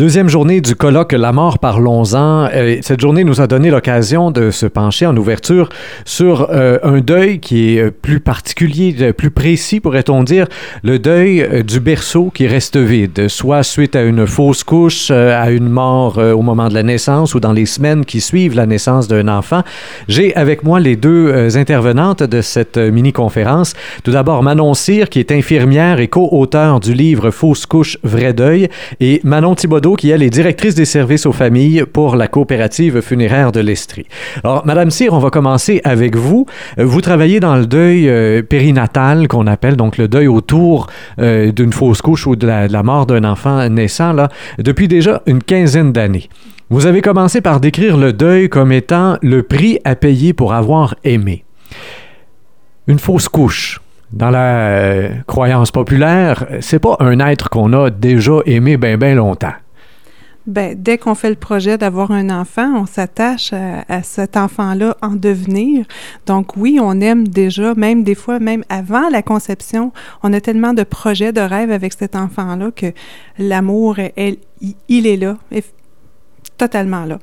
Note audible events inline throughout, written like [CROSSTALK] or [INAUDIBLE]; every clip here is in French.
Deuxième journée du colloque La mort, parlons-en. Euh, cette journée nous a donné l'occasion de se pencher en ouverture sur euh, un deuil qui est euh, plus particulier, plus précis, pourrait-on dire, le deuil du berceau qui reste vide, soit suite à une fausse couche, à une mort au moment de la naissance ou dans les semaines qui suivent la naissance d'un enfant. J'ai avec moi les deux intervenantes de cette mini-conférence. Tout d'abord, Manon Cyr, qui est infirmière et co-auteur du livre Fausse couche, vrai deuil, et Manon Qui, elle, est directrice des services aux familles pour la coopérative funéraire de l'Estrie. Alors, Madame Cyr, on va commencer avec vous. Euh, vous travaillez dans le deuil euh, périnatal, qu'on appelle donc le deuil autour euh, d'une fausse couche ou de la, mort d'un enfant naissant, là, depuis déjà une quinzaine d'années. Vous avez commencé par décrire le deuil comme étant le prix à payer pour avoir aimé. Une fausse couche, dans la croyance populaire, c'est pas un être qu'on a déjà aimé bien bien longtemps. Ben, dès qu'on fait le projet d'avoir un enfant, on s'attache à, cet enfant-là en devenir. Donc oui, on aime déjà, même des fois, même avant la conception, on a tellement de projets, de rêves avec cet enfant-là que l'amour, il est là, totalement là.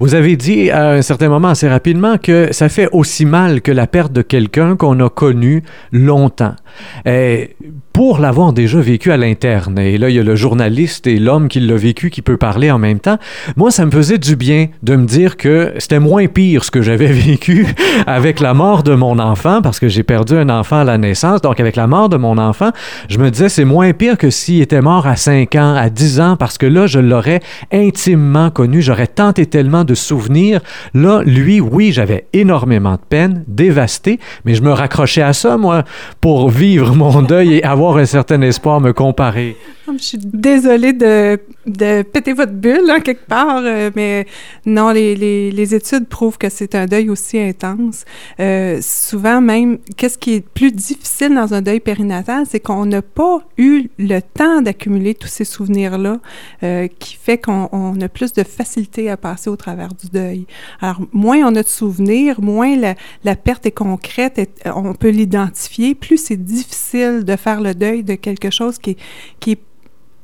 Vous avez dit à un certain moment assez rapidement que ça fait aussi mal que la perte de quelqu'un qu'on a connu longtemps. Et pour l'avoir déjà vécu à l'interne, et là il y a le journaliste et l'homme qui l'a vécu qui peut parler en même temps, moi ça me faisait du bien de me dire que c'était moins pire ce que j'avais [LAUGHS] vécu avec la mort de mon enfant, parce que j'ai perdu un enfant à la naissance, donc avec la mort de mon enfant, je me disais c'est moins pire que s'il était mort à 5 ans, à 10 ans, parce que là je l'aurais intimement connu, j'aurais tant et tellement de souvenirs. Là, lui, oui, j'avais énormément de peine, dévasté, mais je me raccrochais à ça, moi, pour vivre mon deuil et avoir un certain espoir, me comparer. Je suis désolée de, de péter votre bulle, hein, quelque part, euh, mais non, les, les, les, études prouvent que c'est un deuil aussi intense. Euh, souvent même, qu'est-ce qui est plus difficile dans un deuil périnatal, c'est qu'on n'a pas eu le temps d'accumuler tous ces souvenirs-là, euh, qui fait qu'on a plus de facilité à passer au travers du deuil. Alors, moins on a de souvenirs, moins la, la perte est concrète, et on peut l'identifier, plus c'est difficile de faire le deuil de quelque chose qui qui est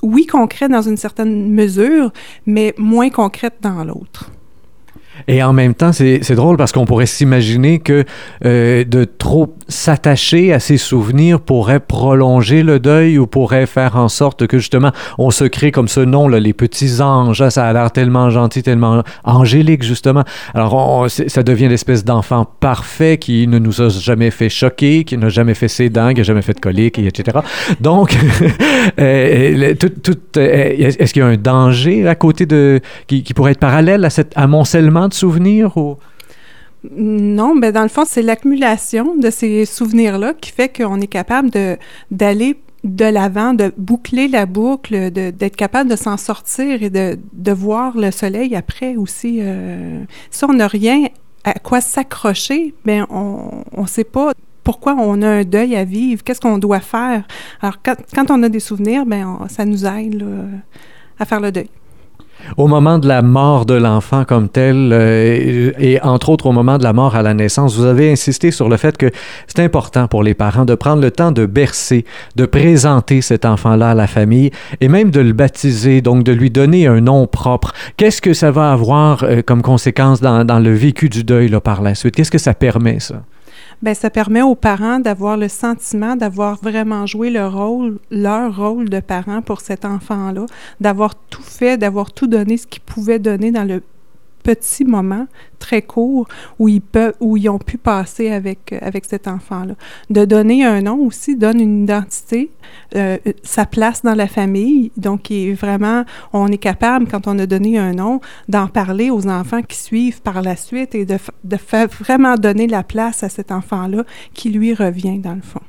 oui, concret dans une certaine mesure, mais moins concrète dans l'autre. Et en même temps, c'est drôle parce qu'on pourrait s'imaginer que euh, de trop s'attacher à ses souvenirs pourrait prolonger le deuil ou pourrait faire en sorte que justement on se crée comme ce nom, là, les petits anges. ça a l'air tellement gentil, tellement angélique justement. Alors ça devient l'espèce d'enfant parfait qui ne nous a jamais fait choquer, qui n'a jamais fait ses dents, qui n'a jamais fait de colique, etc. Donc, [LAUGHS] euh, euh, est-ce qu'il y a un danger à côté de qui pourrait être parallèle à cet amoncellement de souvenirs ou? Non, mais dans le fond, c'est l'accumulation de ces souvenirs-là qui fait qu'on est capable d'aller de l'avant, de boucler la boucle, d'être capable de s'en sortir et de, de, voir le soleil après aussi. Euh, si on n'a rien à quoi s'accrocher, ben on ne sait pas pourquoi on a un deuil à vivre, qu'est-ce qu'on doit faire. Alors, quand, quand, on a des souvenirs, ben ça nous aide à faire le deuil. Au moment de la mort de l'enfant comme tel, euh, et entre autres au moment de la mort à la naissance, vous avez insisté sur le fait que c'est important pour les parents de prendre le temps de bercer, de présenter cet enfant-là à la famille et même de le baptiser, donc de lui donner un nom propre. Qu'est-ce que ça va avoir euh, comme conséquence dans, le vécu du deuil par la suite? Qu'est-ce que ça permet, ça? Bien, ça permet aux parents d'avoir le sentiment d'avoir vraiment joué le rôle, leur rôle de parent pour cet enfant-là, d'avoir tout fait, d'avoir tout donné ce qu'ils pouvaient donner dans le petit moment très court où ils peuvent où ils ont pu passer avec avec cet enfant-là. De donner un nom aussi donne une identité, euh, sa place dans la famille. Donc, est vraiment, on est capable quand on a donné un nom d'en parler aux enfants qui suivent par la suite et de, de faire vraiment donner la place à cet enfant-là qui lui revient dans le fond.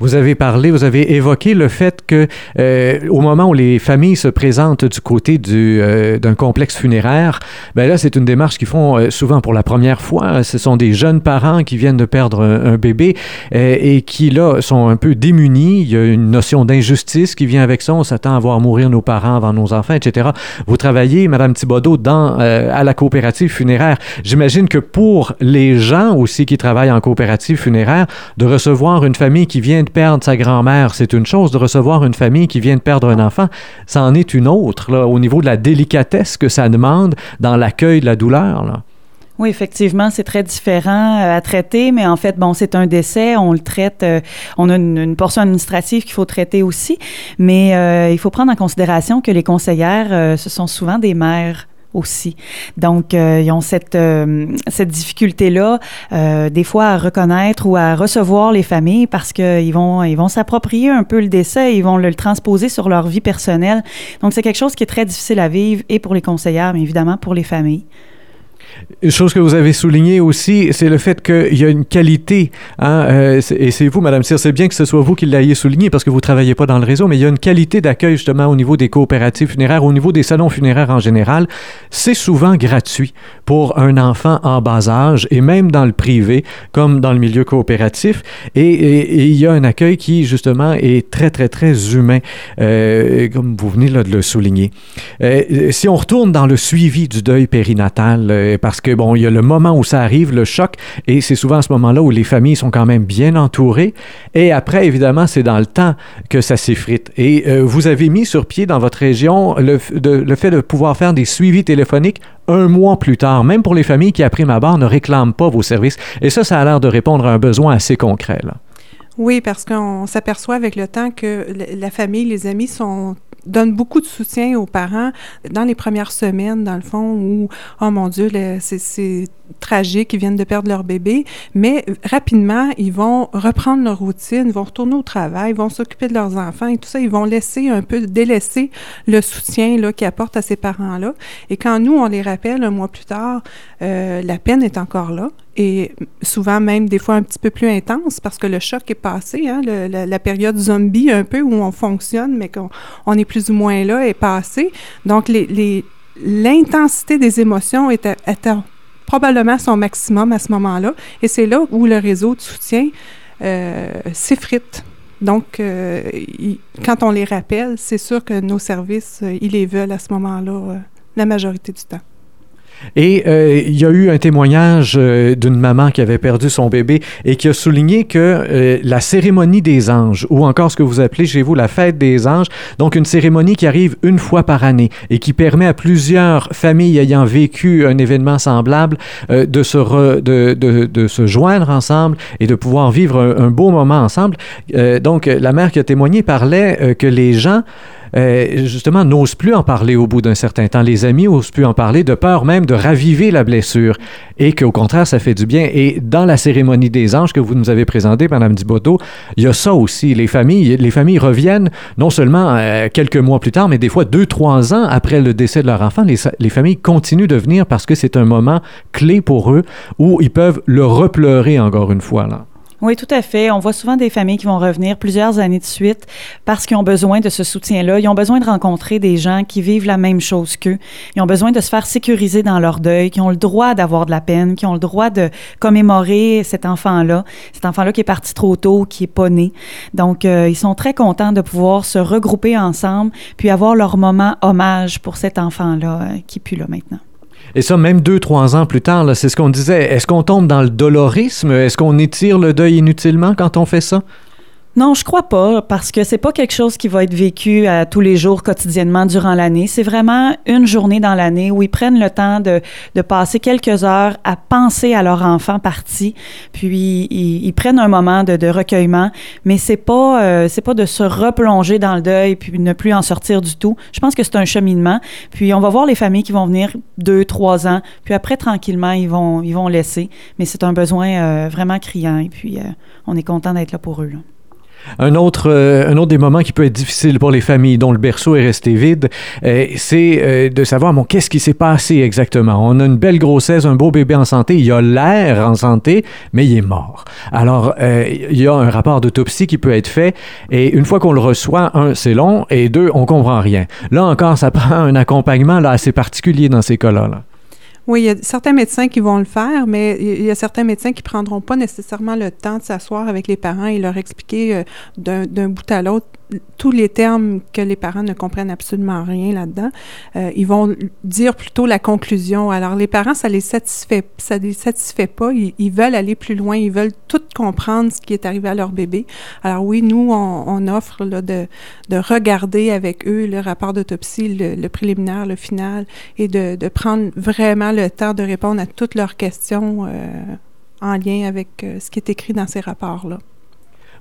Vous avez parlé, vous avez évoqué le fait que euh, au moment où les familles se présentent du côté du, euh, d'un complexe funéraire, ben là c'est une démarche qu'ils font euh, souvent pour la première fois. Ce sont des jeunes parents qui viennent de perdre un, bébé et qui là sont un peu démunis. Il y a une notion d'injustice qui vient avec ça. On s'attend à voir mourir nos parents avant nos enfants, etc. Vous travaillez, Madame Thibodeau, dans à la coopérative funéraire. J'imagine que pour les gens aussi qui travaillent en coopérative funéraire, de recevoir une famille qui vient de perdre sa grand-mère, c'est une chose. De recevoir une famille qui vient de perdre un enfant, ça en est une autre, là, au niveau de la délicatesse que ça demande dans l'accueil de la douleur. Oui, effectivement, c'est très différent euh, à traiter, mais en fait, bon, c'est un décès, on le traite, euh, on a une, portion administrative qu'il faut traiter aussi, mais euh, il faut prendre en considération que les conseillères, ce sont souvent des mères aussi. Donc, ils ont cette, cette difficulté-là, des fois, à reconnaître ou à recevoir les familles parce qu'ils vont, ils vont s'approprier un peu le décès, ils vont le transposer sur leur vie personnelle. Donc, c'est quelque chose qui est très difficile à vivre et pour les conseillères, mais évidemment pour les familles. Une chose que vous avez souligné aussi, c'est le fait qu'il y a une qualité. Hein, euh, et c'est vous, Madame Cyr, c'est bien que ce soit vous qui l'ayez souligné parce que vous ne travaillez pas dans le réseau, mais il y a une qualité d'accueil justement au niveau des coopératives funéraires, au niveau des salons funéraires en général. C'est souvent gratuit pour un enfant en bas âge et même dans le privé, comme dans le milieu coopératif. Et, il y a un accueil qui justement est très, très, très humain, euh, comme vous venez de le souligner. Euh, si on retourne dans le suivi du deuil périnatal, parce que, bon, il y a le moment où ça arrive, le choc, et c'est souvent à ce moment-là où les familles sont quand même bien entourées. Et après, évidemment, c'est dans le temps que ça s'effrite. Et euh, vous avez mis sur pied dans votre région le, le fait de pouvoir faire des suivis téléphoniques un mois plus tard, même pour les familles qui, après ma barre, ne réclament pas vos services. Et ça, ça a l'air de répondre à un besoin assez concret. Là. Oui, parce qu'on s'aperçoit avec le temps que la famille, les amis sont donne beaucoup de soutien aux parents dans les premières semaines, dans le fond, où, oh mon Dieu, c'est tragique, ils viennent de perdre leur bébé, mais rapidement, ils vont reprendre leur routine, vont retourner au travail, vont s'occuper de leurs enfants et tout ça, ils vont laisser un peu, délaisser le soutien qu'ils apportent à ces parents-là. Et quand nous, on les rappelle un mois plus tard, euh, la peine est encore là et souvent même des fois un petit peu plus intense parce que le choc est passé, hein, la, période zombie un peu où on fonctionne mais qu'on on est plus ou moins là est passée. Donc les, l'intensité des émotions est, probablement son maximum à ce moment-là et c'est là où le réseau de soutien euh, s'effrite. Donc, euh, quand on les rappelle, c'est sûr que nos services, euh, ils les veulent à ce moment-là la majorité du temps. Et euh, il y a eu un témoignage euh, d'une maman qui avait perdu son bébé et qui a souligné que euh, la cérémonie des anges, ou encore ce que vous appelez chez vous la fête des anges, donc une cérémonie qui arrive une fois par année et qui permet à plusieurs familles ayant vécu un événement semblable de, se de, de, se joindre ensemble et de pouvoir vivre un, un beau moment ensemble. donc la mère qui a témoigné parlait que les gens euh, justement, n'osent plus en parler au bout d'un certain temps. Les amis n'osent plus en parler de peur même de raviver la blessure et qu'au contraire, ça fait du bien. Et dans la cérémonie des anges que vous nous avez présentée, Madame Diboto, il y a ça aussi. Les familles, les familles reviennent non seulement euh, quelques mois plus tard, mais des fois deux, trois ans après le décès de leur enfant. Les, les familles continuent de venir parce que c'est un moment clé pour eux où ils peuvent le repleurer encore une fois. Oui, tout à fait. On voit souvent des familles qui vont revenir plusieurs années de suite parce qu'ils ont besoin de ce soutien-là. Ils ont besoin de rencontrer des gens qui vivent la même chose qu'eux. Ils ont besoin de se faire sécuriser dans leur deuil, qui ont le droit d'avoir de la peine, qui ont le droit de commémorer cet enfant-là, cet enfant-là qui est parti trop tôt, qui est pas né. Donc, euh, ils sont très contents de pouvoir se regrouper ensemble puis avoir leur moment hommage pour cet enfant-là euh, qui plus là maintenant. Et ça, même deux, trois ans plus tard, c'est ce qu'on disait. Est-ce qu'on tombe dans le dolorisme? Est-ce qu'on étire le deuil inutilement quand on fait ça? Non, je crois pas, parce que c'est pas quelque chose qui va être vécu à tous les jours, quotidiennement, durant l'année. C'est vraiment une journée dans l'année où ils prennent le temps de, passer quelques heures à penser à leur enfant parti, puis ils, prennent un moment de, recueillement, mais c'est pas euh, c'est pas de se replonger dans le deuil puis ne plus en sortir du tout. Je pense que c'est un cheminement. Puis on va voir les familles qui vont venir deux, trois ans, puis après tranquillement ils vont ils vont laisser, mais c'est un besoin euh, vraiment criant et puis euh, on est content d'être là pour eux. Un autre, euh, un autre des moments qui peut être difficile pour les familles dont le berceau est resté vide, euh, c'est euh, de savoir bon, qu'est-ce qui s'est passé exactement? On a une belle grossesse, un beau bébé en santé, il a l'air en santé, mais il est mort. Alors, il y a un rapport d'autopsie qui peut être fait, et une fois qu'on le reçoit, un, c'est long, et deux, on comprend rien. Là encore, ça [LAUGHS] prend un accompagnement assez particulier dans ces cas-là. là oui, il y a certains médecins qui vont le faire, mais il y a certains médecins qui prendront pas nécessairement le temps de s'asseoir avec les parents et leur expliquer euh, d'un bout à l'autre tous les termes que les parents ne comprennent absolument rien là-dedans. Euh, ils vont dire plutôt la conclusion. Alors, les parents, ça les satisfait, ça les satisfait pas. Ils, veulent aller plus loin. Ils veulent tout comprendre ce qui est arrivé à leur bébé. Alors oui, nous, on, offre là, de, de, regarder avec eux le rapport d'autopsie, le, préliminaire, le final, et de, de, prendre vraiment le temps de répondre à toutes leurs questions euh, en lien avec euh, ce qui est écrit dans ces rapports-là.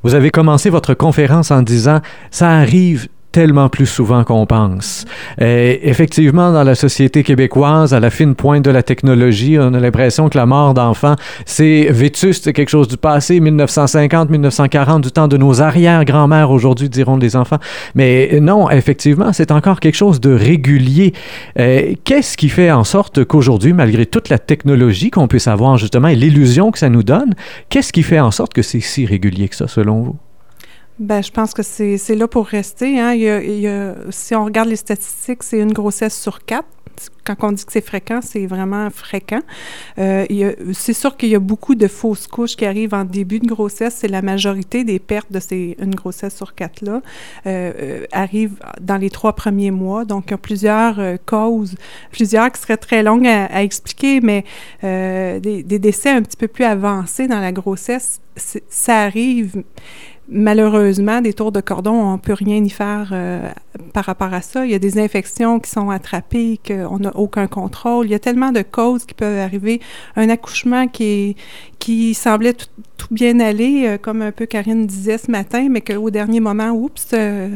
Vous avez commencé votre conférence en disant ça arrive tellement plus souvent qu'on pense. Effectivement, dans la société québécoise, à la fine pointe de la technologie, on a l'impression que la mort d'enfants, c'est vétuste, c'est quelque chose du passé, 1950, 1940, du temps de nos arrière-grand-mères aujourd'hui, diront les enfants. Mais non, effectivement, c'est encore quelque chose de régulier. Qu'est-ce qui fait en sorte qu'aujourd'hui, malgré toute la technologie qu'on puisse avoir justement et l'illusion que ça nous donne, qu'est-ce qui fait en sorte que c'est si régulier que ça, selon vous? Ben, je pense que c'est là pour rester. Hein. Si on regarde les statistiques, c'est une grossesse sur quatre. Quand on dit que c'est fréquent, c'est vraiment fréquent. Euh, c'est sûr qu'il y a beaucoup de fausses couches qui arrivent en début de grossesse. C'est la majorité des pertes de ces une grossesse sur quatre-là euh, euh, arrivent dans les trois premiers mois. Donc, il y a plusieurs euh, causes, plusieurs qui seraient très longues à, expliquer, mais des décès un petit peu plus avancés dans la grossesse, ça arrive Malheureusement, des tours de cordon, on ne peut rien y faire euh, par rapport à ça. Il y a des infections qui sont attrapées, qu'on n'a aucun contrôle. Il y a tellement de causes qui peuvent arriver. Un accouchement qui, qui semblait tout, bien aller, euh, comme un peu Karine disait ce matin, mais qu'au dernier moment, oups, euh,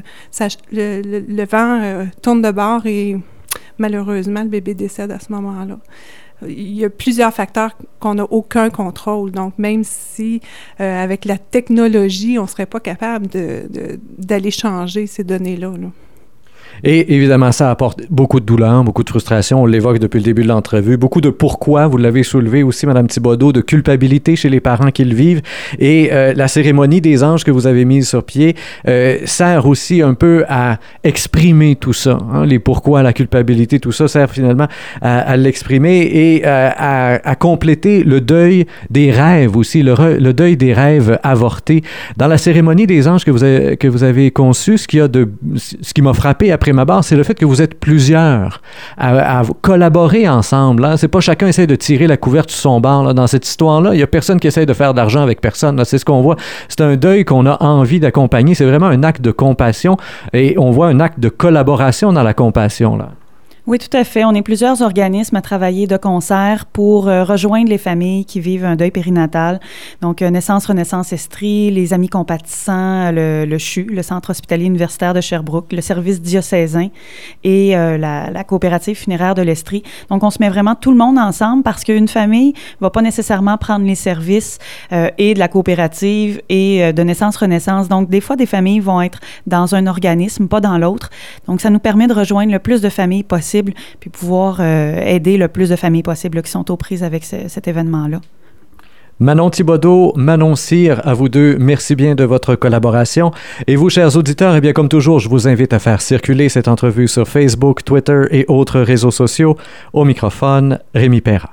le, vent tourne de bord et malheureusement, le bébé décède à ce moment-là il y a plusieurs facteurs qu'on n'a aucun contrôle. Donc, même si euh, avec la technologie, on ne serait pas capable d'aller changer ces données-là. là et évidemment, ça apporte beaucoup de douleur, beaucoup de frustration. On l'évoque depuis le début de l'entrevue. Beaucoup de pourquoi, vous l'avez soulevé aussi, Madame Thibodeau, de culpabilité chez les parents qui le vivent. Et euh, la cérémonie des anges que vous avez mise sur pied euh, sert aussi un peu à exprimer tout ça. Hein, les pourquoi, la culpabilité, tout ça sert finalement à, l'exprimer et euh, à, compléter le deuil des rêves aussi, le, le, deuil des rêves avortés. Dans la cérémonie des anges que vous avez, que vous avez conçue, ce qui, a de, ce qui m'a frappé après c'est le fait que vous êtes plusieurs à, collaborer ensemble. Hein. C'est pas chacun essaie de tirer la couverture sur son bar. Dans cette histoire-là, il y a personne qui essaie de faire d'argent avec personne. C'est ce qu'on voit. C'est un deuil qu'on a envie d'accompagner. C'est vraiment un acte de compassion et on voit un acte de collaboration dans la compassion. Là. Oui, tout à fait. On est plusieurs organismes à travailler de concert pour euh, rejoindre les familles qui vivent un deuil périnatal. Donc, euh, Naissance, Renaissance, Estrie, les Amis compatissants, le, le, CHU, le Centre hospitalier universitaire de Sherbrooke, le service diocésain et euh, la, la, coopérative funéraire de l'Estrie. Donc, on se met vraiment tout le monde ensemble parce qu'une famille va pas nécessairement prendre les services et de la coopérative et de Naissance, Renaissance. Donc, des fois, des familles vont être dans un organisme, pas dans l'autre. Donc, ça nous permet de rejoindre le plus de familles possible puis pouvoir euh, aider le plus de familles possible qui sont aux prises avec cet événement-là. Manon Thibodeau, Manon Cyr, à vous deux, merci bien de votre collaboration. Et vous, chers auditeurs, eh bien, comme toujours, je vous invite à faire circuler cette entrevue sur Facebook, Twitter et autres réseaux sociaux. Au microphone, Rémi Perra.